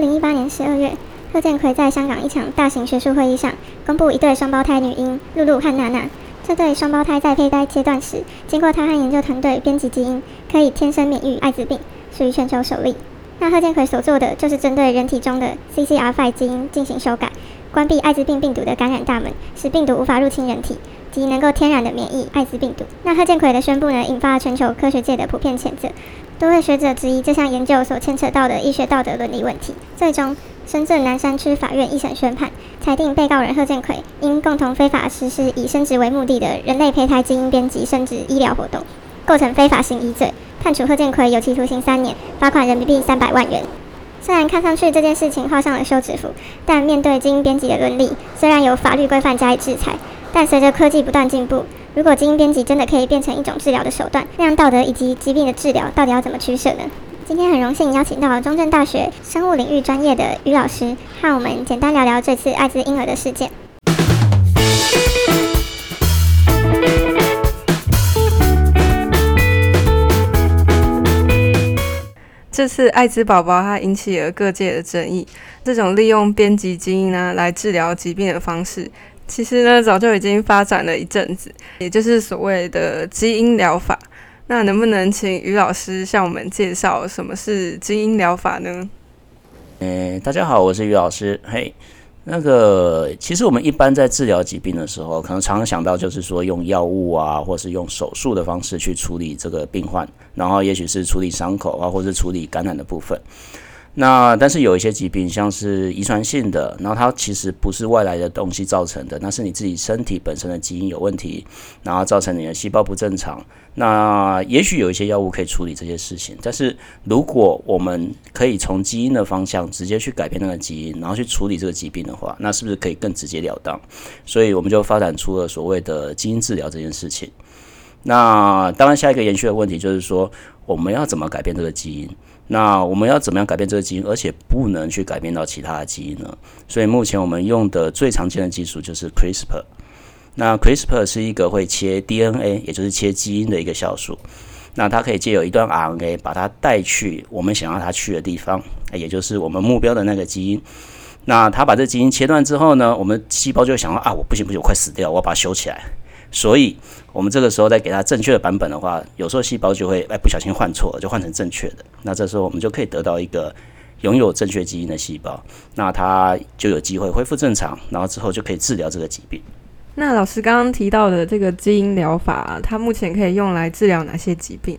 二零一八年十二月，贺建奎在香港一场大型学术会议上公布一对双胞胎女婴露露和娜娜。这对双胞胎在胚胎阶段时，经过他和研究团队编辑基因，可以天生免疫艾滋病，属于全球首例。那贺建奎所做的就是针对人体中的 CCR5 基因进行修改，关闭艾滋病病毒的感染大门，使病毒无法入侵人体。及能够天然的免疫艾滋病毒。那贺建奎的宣布呢，引发了全球科学界的普遍谴责。多位学者质疑这项研究所牵扯到的医学道德伦理问题。最终，深圳南山区法院一审宣判，裁定被告人贺建奎因共同非法实施以生殖为目的的人类胚胎基因编辑生殖医疗活动，构成非法行医罪，判处贺建奎有期徒刑三年，罚款人民币三百万元。虽然看上去这件事情画上了休止符，但面对基因编辑的伦理，虽然有法律规范加以制裁。但随着科技不断进步，如果基因编辑真的可以变成一种治疗的手段，那样道德以及疾病的治疗到底要怎么取舍呢？今天很荣幸邀请到中正大学生物领域专业的于老师，和我们简单聊聊这次艾滋婴儿的事件。这次艾滋宝宝它引起了各界的争议，这种利用编辑基因呢来治疗疾病的方式。其实呢，早就已经发展了一阵子，也就是所谓的基因疗法。那能不能请于老师向我们介绍什么是基因疗法呢？诶，大家好，我是于老师。嘿，那个，其实我们一般在治疗疾病的时候，可能常常想到就是说用药物啊，或是用手术的方式去处理这个病患，然后也许是处理伤口啊，或是处理感染的部分。那但是有一些疾病，像是遗传性的，然后它其实不是外来的东西造成的，那是你自己身体本身的基因有问题，然后造成你的细胞不正常。那也许有一些药物可以处理这些事情，但是如果我们可以从基因的方向直接去改变那个基因，然后去处理这个疾病的话，那是不是可以更直截了当？所以我们就发展出了所谓的基因治疗这件事情。那当然，下一个延续的问题就是说，我们要怎么改变这个基因？那我们要怎么样改变这个基因，而且不能去改变到其他的基因呢？所以目前我们用的最常见的技术就是 CRISPR。那 CRISPR 是一个会切 DNA，也就是切基因的一个酵素。那它可以借由一段 RNA 把它带去我们想要它去的地方，也就是我们目标的那个基因。那它把这基因切断之后呢，我们细胞就会想到啊，我不行不行，我快死掉，我要把它修起来。所以，我们这个时候再给它正确的版本的话，有时候细胞就会哎不小心换错了，就换成正确的。那这时候我们就可以得到一个拥有正确基因的细胞，那它就有机会恢复正常，然后之后就可以治疗这个疾病。那老师刚刚提到的这个基因疗法，它目前可以用来治疗哪些疾病？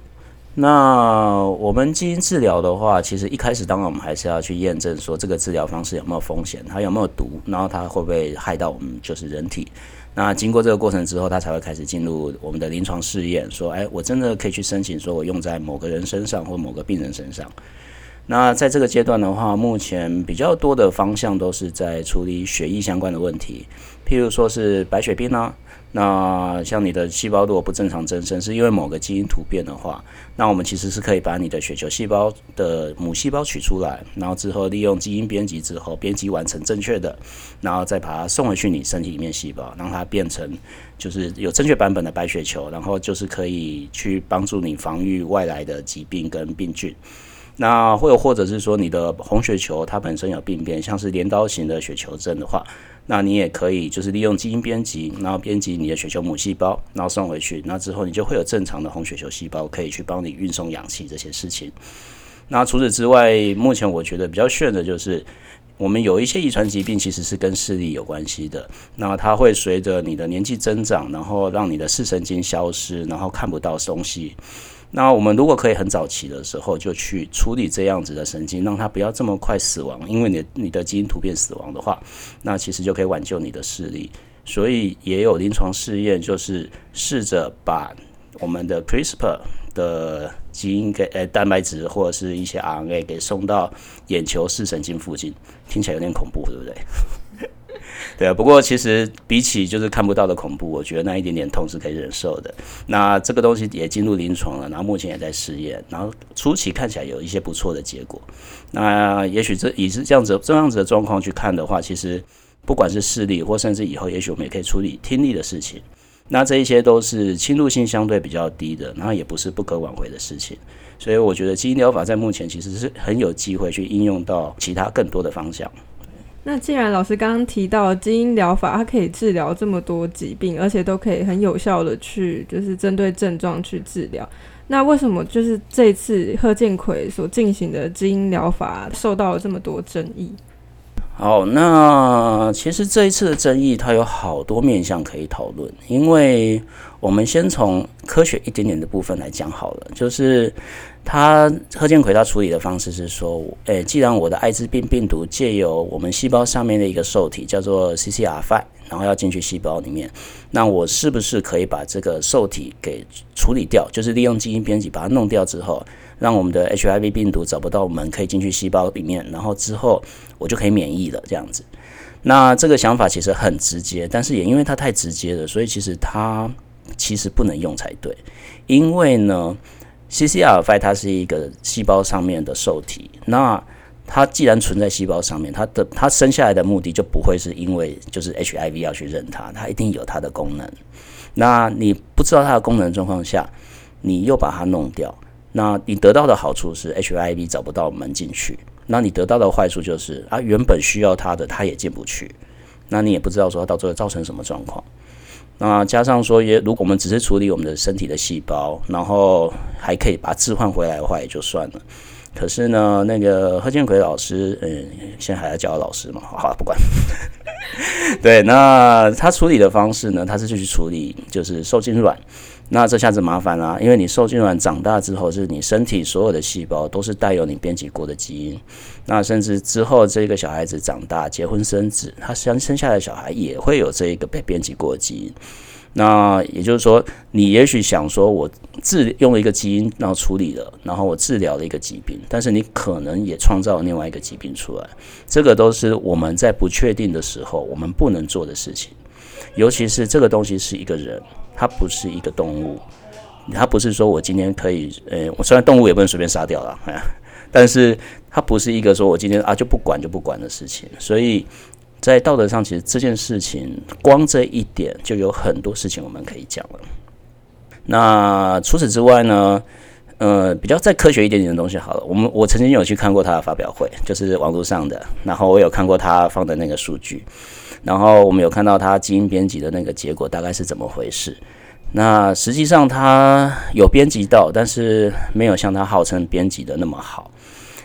那我们基因治疗的话，其实一开始当然我们还是要去验证说这个治疗方式有没有风险，它有没有毒，然后它会不会害到我们就是人体。那经过这个过程之后，他才会开始进入我们的临床试验，说，哎，我真的可以去申请，说我用在某个人身上或某个病人身上。那在这个阶段的话，目前比较多的方向都是在处理血液相关的问题，譬如说是白血病啊。那像你的细胞如果不正常增生，是因为某个基因突变的话，那我们其实是可以把你的血球细胞的母细胞取出来，然后之后利用基因编辑之后，编辑完成正确的，然后再把它送回去你身体里面细胞，让它变成就是有正确版本的白血球，然后就是可以去帮助你防御外来的疾病跟病菌。那或者或者是说你的红血球它本身有病变，像是镰刀型的血球症的话。那你也可以就是利用基因编辑，然后编辑你的血球母细胞，然后送回去，那之后你就会有正常的红血球细胞可以去帮你运送氧气这些事情。那除此之外，目前我觉得比较炫的就是，我们有一些遗传疾病其实是跟视力有关系的，那它会随着你的年纪增长，然后让你的视神经消失，然后看不到东西。那我们如果可以很早期的时候就去处理这样子的神经，让它不要这么快死亡，因为你你的基因突变死亡的话，那其实就可以挽救你的视力。所以也有临床试验，就是试着把我们的 CRISPR 的基因给呃蛋白质或者是一些 RNA 给送到眼球视神经附近，听起来有点恐怖，对不对？对啊，不过其实比起就是看不到的恐怖，我觉得那一点点痛是可以忍受的。那这个东西也进入临床了，然后目前也在试验，然后初期看起来有一些不错的结果。那也许这以是这样子这样子的状况去看的话，其实不管是视力或甚至以后，也许我们也可以处理听力的事情。那这一些都是侵入性相对比较低的，然后也不是不可挽回的事情。所以我觉得基因疗法在目前其实是很有机会去应用到其他更多的方向。那既然老师刚刚提到基因疗法，它可以治疗这么多疾病，而且都可以很有效的去就是针对症状去治疗，那为什么就是这次贺建奎所进行的基因疗法受到了这么多争议？好，那其实这一次的争议，它有好多面向可以讨论。因为我们先从科学一点点的部分来讲好了，就是他贺建奎他处理的方式是说，诶，既然我的艾滋病病毒借由我们细胞上面的一个受体叫做 CCR5，然后要进去细胞里面，那我是不是可以把这个受体给处理掉？就是利用基因编辑把它弄掉之后。让我们的 HIV 病毒找不到我们，可以进去细胞里面，然后之后我就可以免疫了，这样子。那这个想法其实很直接，但是也因为它太直接了，所以其实它其实不能用才对。因为呢，CCR5 它是一个细胞上面的受体，那它既然存在细胞上面，它的它生下来的目的就不会是因为就是 HIV 要去认它，它一定有它的功能。那你不知道它的功能状况下，你又把它弄掉。那你得到的好处是 HIV 找不到门进去，那你得到的坏处就是啊，原本需要它的它也进不去，那你也不知道说到最后造成什么状况。那加上说也，如果我们只是处理我们的身体的细胞，然后还可以把置换回来的话也就算了。可是呢，那个贺建奎老师，嗯，现在还在教老师嘛，好，不管。对，那他处理的方式呢，他是去处理就是受精卵。那这下子麻烦啦，因为你受精卵长大之后，是你身体所有的细胞都是带有你编辑过的基因。那甚至之后这个小孩子长大结婚生子，他生生下来的小孩也会有这一个被编辑过的基因。那也就是说，你也许想说我治用了一个基因，然后处理了，然后我治疗了一个疾病，但是你可能也创造了另外一个疾病出来。这个都是我们在不确定的时候我们不能做的事情，尤其是这个东西是一个人。它不是一个动物，它不是说我今天可以，呃，我虽然动物也不能随便杀掉了，但是它不是一个说我今天啊就不管就不管的事情。所以在道德上，其实这件事情光这一点就有很多事情我们可以讲了。那除此之外呢，呃，比较再科学一点点的东西好了，我们我曾经有去看过他的发表会，就是网络上的，然后我有看过他放的那个数据。然后我们有看到他基因编辑的那个结果大概是怎么回事？那实际上他有编辑到，但是没有像他号称编辑的那么好，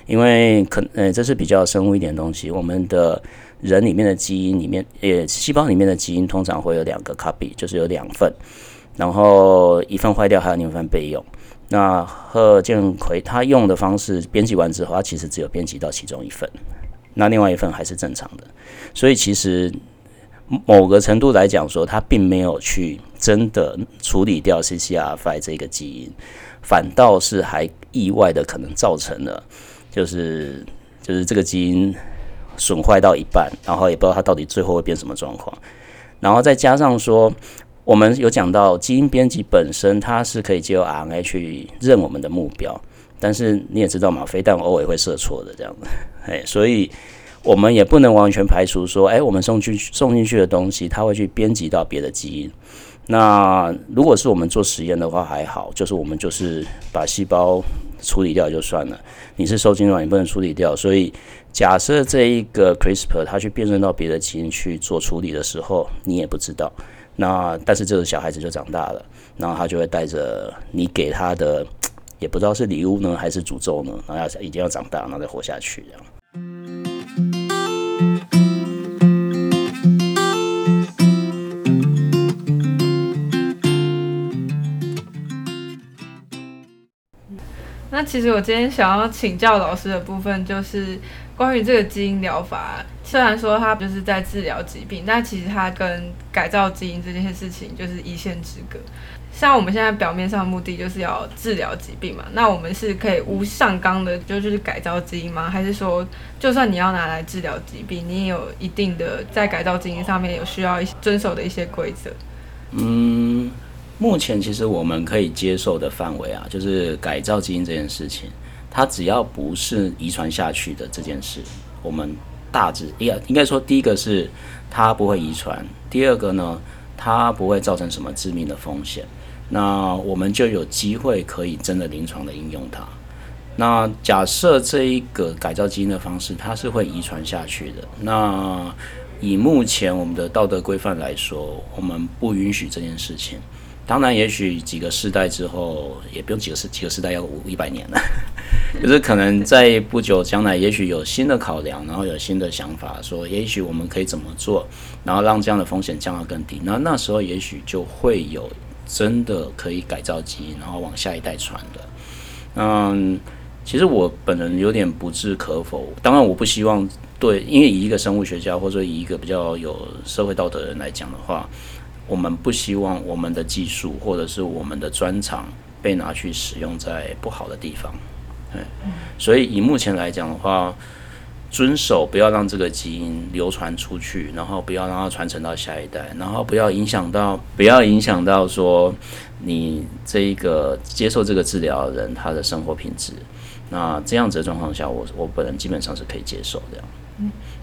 因为可呃这是比较生物一点的东西。我们的人里面的基因里面，呃细胞里面的基因通常会有两个 copy，就是有两份，然后一份坏掉，还有另一份备用。那贺建奎他用的方式编辑完之后，他其实只有编辑到其中一份。那另外一份还是正常的，所以其实某个程度来讲说，他并没有去真的处理掉 CCR5 这个基因，反倒是还意外的可能造成了，就是就是这个基因损坏到一半，然后也不知道它到底最后会变什么状况，然后再加上说，我们有讲到基因编辑本身它是可以借由 RNA 去认我们的目标。但是你也知道嘛，飞弹偶尔会射错的这样子，哎，所以我们也不能完全排除说，哎，我们送去送进去的东西，它会去编辑到别的基因。那如果是我们做实验的话还好，就是我们就是把细胞处理掉就算了。你是受精卵，你不能处理掉，所以假设这一个 CRISPR 它去辨认到别的基因去做处理的时候，你也不知道。那但是这个小孩子就长大了，然后他就会带着你给他的。也不知道是礼物呢，还是诅咒呢？然后要一定要长大，然后再活下去这样。那其实我今天想要请教老师的部分，就是关于这个基因疗法。虽然说它就是在治疗疾病，但其实它跟改造基因这件事情就是一线之隔。像我们现在表面上的目的就是要治疗疾病嘛，那我们是可以无上纲的，就是改造基因吗？还是说，就算你要拿来治疗疾病，你也有一定的在改造基因上面有需要一些遵守的一些规则？嗯，目前其实我们可以接受的范围啊，就是改造基因这件事情，它只要不是遗传下去的这件事，我们大致应该应该说，第一个是它不会遗传，第二个呢。它不会造成什么致命的风险，那我们就有机会可以真的临床的应用它。那假设这一个改造基因的方式，它是会遗传下去的。那以目前我们的道德规范来说，我们不允许这件事情。当然，也许几个世代之后，也不用几个世几个世代，要五一百年了。就是可能在不久将来，也许有新的考量，然后有新的想法，说也许我们可以怎么做，然后让这样的风险降到更低。那那时候也许就会有真的可以改造基因，然后往下一代传的。嗯。其实我本人有点不置可否，当然我不希望对，因为以一个生物学家或者说以一个比较有社会道德的人来讲的话，我们不希望我们的技术或者是我们的专长被拿去使用在不好的地方。对，所以以目前来讲的话，遵守不要让这个基因流传出去，然后不要让它传承到下一代，然后不要影响到，不要影响到说你这一个接受这个治疗的人他的生活品质。那这样子的状况下，我我本人基本上是可以接受的，嗯，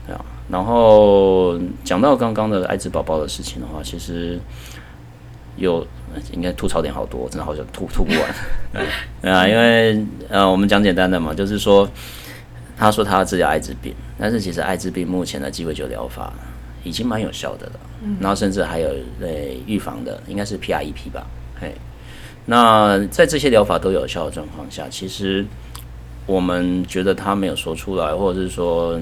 对啊。然后讲到刚刚的艾滋宝宝的事情的话，其实有应该吐槽点好多，真的好像吐吐不完，对啊。因为呃，我们讲简单的嘛，就是说，他说他要治疗艾滋病，但是其实艾滋病目前的鸡尾酒疗法已经蛮有效的了，然后甚至还有呃预防的，应该是 PREP 吧，嘿。那在这些疗法都有效的状况下，其实。我们觉得他没有说出来，或者是说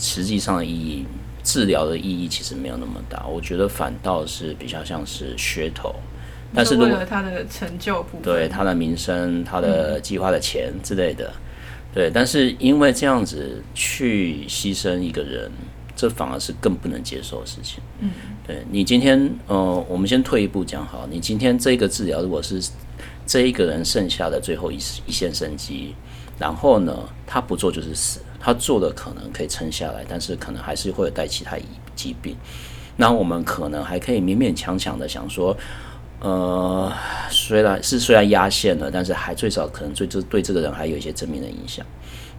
实际上的意义，治疗的意义其实没有那么大。我觉得反倒是比较像是噱头，但是如果他的成就部分，对他的名声、他的计划的钱之类的，对，但是因为这样子去牺牲一个人，这反而是更不能接受的事情。嗯，对你今天，呃，我们先退一步讲好，你今天这个治疗如果是这一个人剩下的最后一一线生机。然后呢，他不做就是死，他做的可能可以撑下来，但是可能还是会带其他疾病。那我们可能还可以勉勉强强的想说，呃，虽然是虽然压线了，但是还最少可能对这对这个人还有一些正面的影响。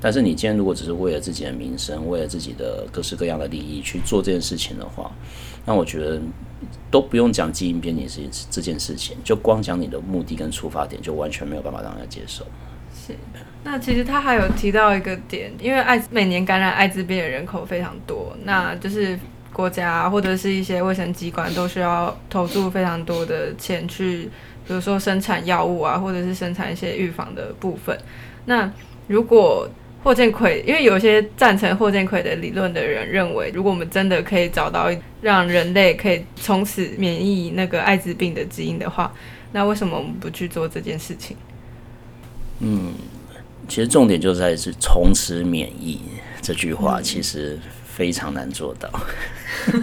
但是你今天如果只是为了自己的名声，为了自己的各式各样的利益去做这件事情的话，那我觉得都不用讲基因编辑这件这件事情，就光讲你的目的跟出发点，就完全没有办法让人家接受。那其实他还有提到一个点，因为艾每年感染艾滋病的人口非常多，那就是国家或者是一些卫生机关都需要投注非常多的钱去，比如说生产药物啊，或者是生产一些预防的部分。那如果霍建奎，因为有些赞成霍建奎的理论的人认为，如果我们真的可以找到让人类可以从此免疫那个艾滋病的基因的话，那为什么我们不去做这件事情？嗯。其实重点就在是从此免疫这句话，其实非常难做到。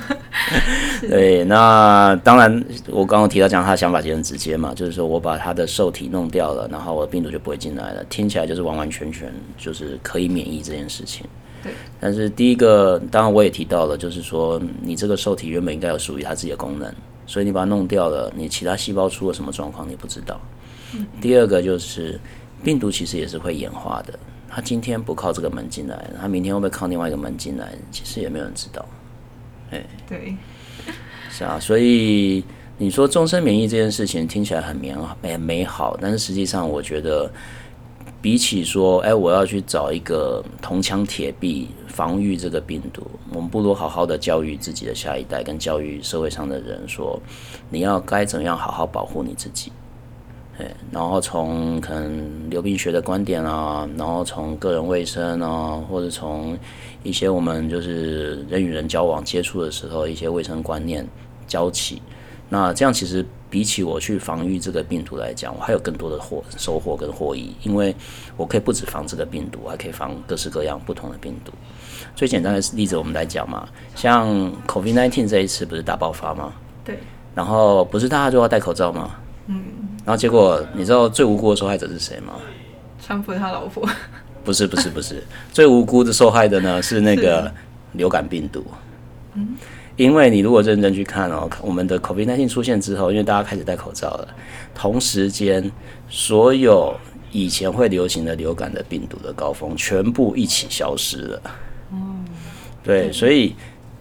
对，那当然，我刚刚提到讲他的想法其实很直接嘛，就是说我把他的受体弄掉了，然后我的病毒就不会进来了，听起来就是完完全全就是可以免疫这件事情。对。但是第一个，当然我也提到了，就是说你这个受体原本应该有属于它自己的功能，所以你把它弄掉了，你其他细胞出了什么状况你不知道。第二个就是。病毒其实也是会演化的，他今天不靠这个门进来，他明天会不会靠另外一个门进来？其实也没有人知道。哎，对，是啊，所以你说终身免疫这件事情听起来很美好，很美好，但是实际上我觉得，比起说，哎，我要去找一个铜墙铁壁防御这个病毒，我们不如好好的教育自己的下一代，跟教育社会上的人说，你要该怎样好好保护你自己。对，然后从可能流病学的观点啊，然后从个人卫生啊，或者从一些我们就是人与人交往接触的时候一些卫生观念教起。那这样其实比起我去防御这个病毒来讲，我还有更多的获收获跟获益，因为我可以不止防这个病毒，还可以防各式各样不同的病毒。最简单的例子我们来讲嘛，像 COVID-19 这一次不是大爆发吗？对。然后不是大家都要戴口罩吗？嗯。然后结果，你知道最无辜的受害者是谁吗？川普他老婆。不是不是不是，最无辜的受害的呢是那个流感病毒。嗯。因为你如果认真去看哦，我们的 COVID-19 出现之后，因为大家开始戴口罩了，同时间所有以前会流行的流感的病毒的高峰全部一起消失了。嗯。对，所以。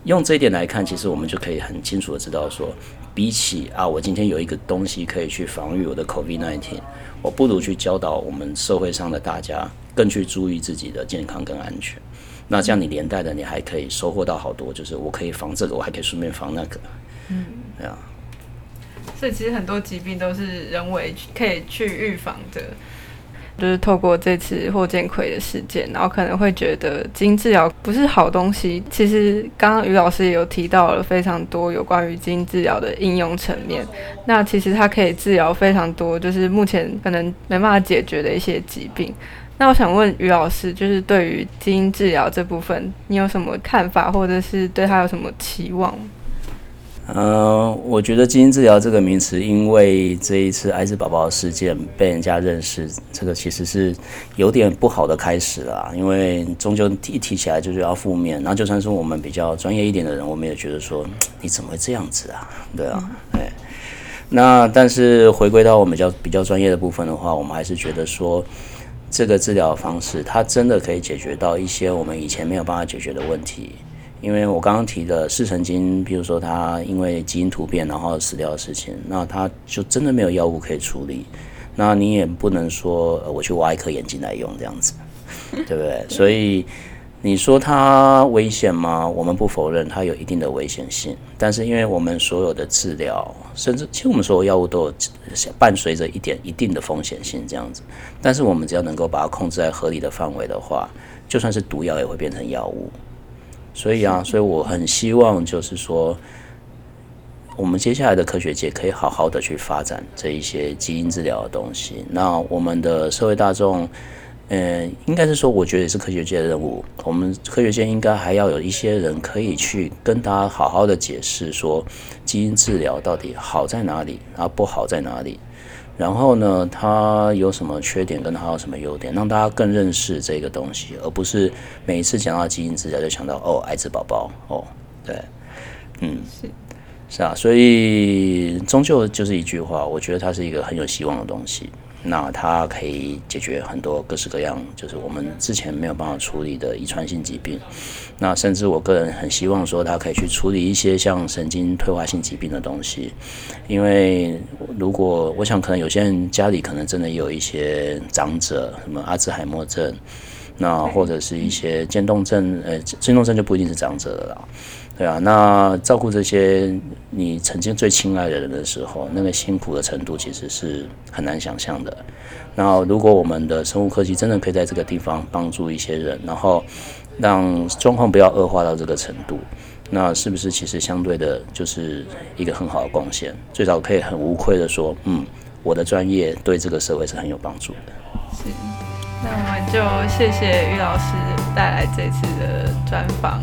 用这一点来看，其实我们就可以很清楚的知道说，比起啊，我今天有一个东西可以去防御我的 COVID-19，我不如去教导我们社会上的大家更去注意自己的健康跟安全。那这样你连带的，你还可以收获到好多，就是我可以防这个，我还可以顺便防那个。嗯，对啊。所以其实很多疾病都是人为可以去预防的。就是透过这次霍建奎的事件，然后可能会觉得基因治疗不是好东西。其实刚刚于老师也有提到了非常多有关于基因治疗的应用层面。那其实它可以治疗非常多，就是目前可能没办法解决的一些疾病。那我想问于老师，就是对于基因治疗这部分，你有什么看法，或者是对他有什么期望？呃，我觉得基因治疗这个名词，因为这一次艾滋宝宝事件被人家认识，这个其实是有点不好的开始啦。因为终究一提起来就是要负面，然后就算是我们比较专业一点的人，我们也觉得说，你怎么会这样子啊？对啊，对。那但是回归到我们比较比较专业的部分的话，我们还是觉得说，这个治疗方式它真的可以解决到一些我们以前没有办法解决的问题。因为我刚刚提的视神经，比如说它因为基因突变然后死掉的事情，那它就真的没有药物可以处理。那你也不能说我去挖一颗眼睛来用这样子，对不对？所以你说它危险吗？我们不否认它有一定的危险性。但是因为我们所有的治疗，甚至其实我们所有药物都有伴随着一点一定的风险性这样子。但是我们只要能够把它控制在合理的范围的话，就算是毒药也会变成药物。所以啊，所以我很希望，就是说，我们接下来的科学界可以好好的去发展这一些基因治疗的东西。那我们的社会大众，嗯，应该是说，我觉得也是科学界的任务。我们科学界应该还要有一些人可以去跟大家好好的解释，说基因治疗到底好在哪里，然后不好在哪里。然后呢，它有什么缺点，跟它有什么优点，让大家更认识这个东西，而不是每一次讲到基因治疗就想到哦，艾滋宝宝哦，对，嗯，是是啊，所以终究就是一句话，我觉得它是一个很有希望的东西。那它可以解决很多各式各样，就是我们之前没有办法处理的遗传性疾病。那甚至我个人很希望说，它可以去处理一些像神经退化性疾病的东西。因为如果我想，可能有些人家里可能真的有一些长者，什么阿兹海默症，那或者是一些渐冻症，呃，渐冻症就不一定是长者的啦。对啊，那照顾这些你曾经最亲爱的人的时候，那个辛苦的程度其实是很难想象的。那如果我们的生物科技真的可以在这个地方帮助一些人，然后让状况不要恶化到这个程度，那是不是其实相对的就是一个很好的贡献？最早可以很无愧的说，嗯，我的专业对这个社会是很有帮助的。是，那我们就谢谢于老师带来这次的专访。